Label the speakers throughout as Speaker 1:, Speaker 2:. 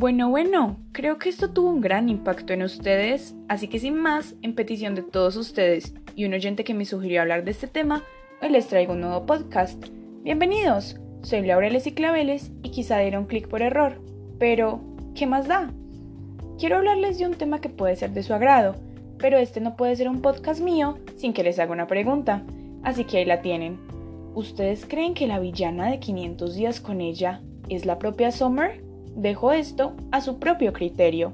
Speaker 1: Bueno, bueno, creo que esto tuvo un gran impacto en ustedes, así que sin más, en petición de todos ustedes y un oyente que me sugirió hablar de este tema, hoy les traigo un nuevo podcast. Bienvenidos, soy Laureles y Claveles y quizá diera un clic por error, pero ¿qué más da? Quiero hablarles de un tema que puede ser de su agrado, pero este no puede ser un podcast mío sin que les haga una pregunta, así que ahí la tienen. ¿Ustedes creen que la villana de 500 días con ella es la propia Summer? Dejo esto a su propio criterio.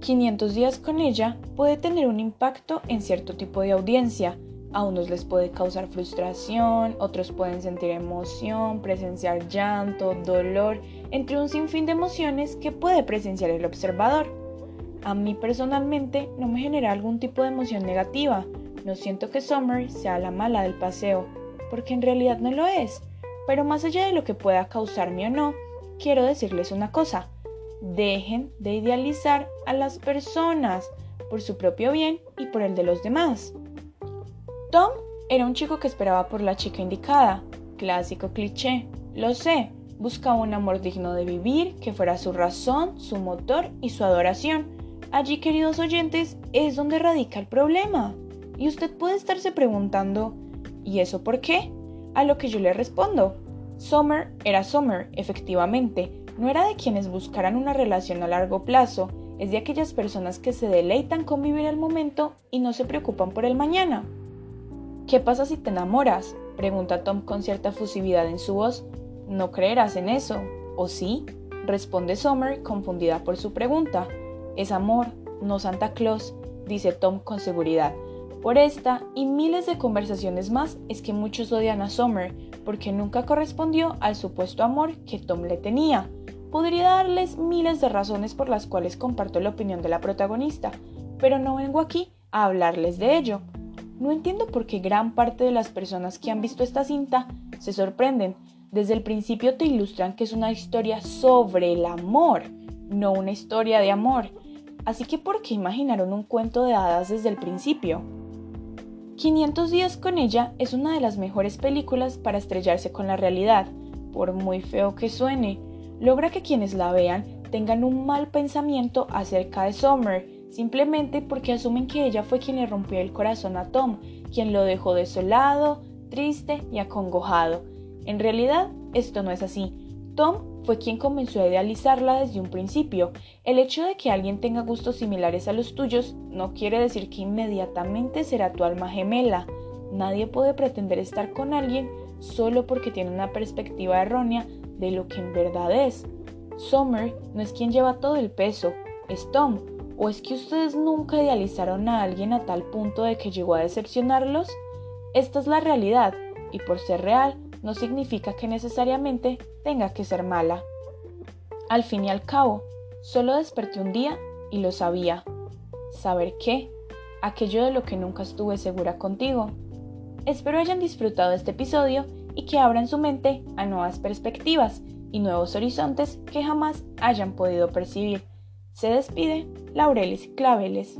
Speaker 1: 500 días con ella puede tener un impacto en cierto tipo de audiencia. A unos les puede causar frustración, otros pueden sentir emoción, presenciar llanto, dolor, entre un sinfín de emociones que puede presenciar el observador. A mí personalmente no me genera algún tipo de emoción negativa. No siento que Summer sea la mala del paseo, porque en realidad no lo es. Pero más allá de lo que pueda causarme o no, quiero decirles una cosa. Dejen de idealizar a las personas por su propio bien y por el de los demás. Tom era un chico que esperaba por la chica indicada. Clásico cliché. Lo sé. Buscaba un amor digno de vivir, que fuera su razón, su motor y su adoración. Allí, queridos oyentes, es donde radica el problema. Y usted puede estarse preguntando, ¿y eso por qué? A lo que yo le respondo, Summer era Summer, efectivamente, no era de quienes buscaran una relación a largo plazo, es de aquellas personas que se deleitan con vivir el momento y no se preocupan por el mañana. ¿Qué pasa si te enamoras? pregunta Tom con cierta fusividad en su voz. No creerás en eso, ¿o sí? responde Summer confundida por su pregunta. Es amor, no Santa Claus, dice Tom con seguridad. Por esta y miles de conversaciones más es que muchos odian a Summer porque nunca correspondió al supuesto amor que Tom le tenía. Podría darles miles de razones por las cuales comparto la opinión de la protagonista, pero no vengo aquí a hablarles de ello. No entiendo por qué gran parte de las personas que han visto esta cinta se sorprenden. Desde el principio te ilustran que es una historia sobre el amor, no una historia de amor. Así que ¿por qué imaginaron un cuento de hadas desde el principio? 500 días con ella es una de las mejores películas para estrellarse con la realidad, por muy feo que suene. Logra que quienes la vean tengan un mal pensamiento acerca de Summer, simplemente porque asumen que ella fue quien le rompió el corazón a Tom, quien lo dejó desolado, triste y acongojado. En realidad, esto no es así. Tom fue quien comenzó a idealizarla desde un principio. El hecho de que alguien tenga gustos similares a los tuyos no quiere decir que inmediatamente será tu alma gemela. Nadie puede pretender estar con alguien solo porque tiene una perspectiva errónea de lo que en verdad es. Summer no es quien lleva todo el peso, es Tom. ¿O es que ustedes nunca idealizaron a alguien a tal punto de que llegó a decepcionarlos? Esta es la realidad, y por ser real, no significa que necesariamente tenga que ser mala. Al fin y al cabo, solo desperté un día y lo sabía. ¿Saber qué? Aquello de lo que nunca estuve segura contigo. Espero hayan disfrutado este episodio y que abran su mente a nuevas perspectivas y nuevos horizontes que jamás hayan podido percibir. Se despide Laurelis Claveles.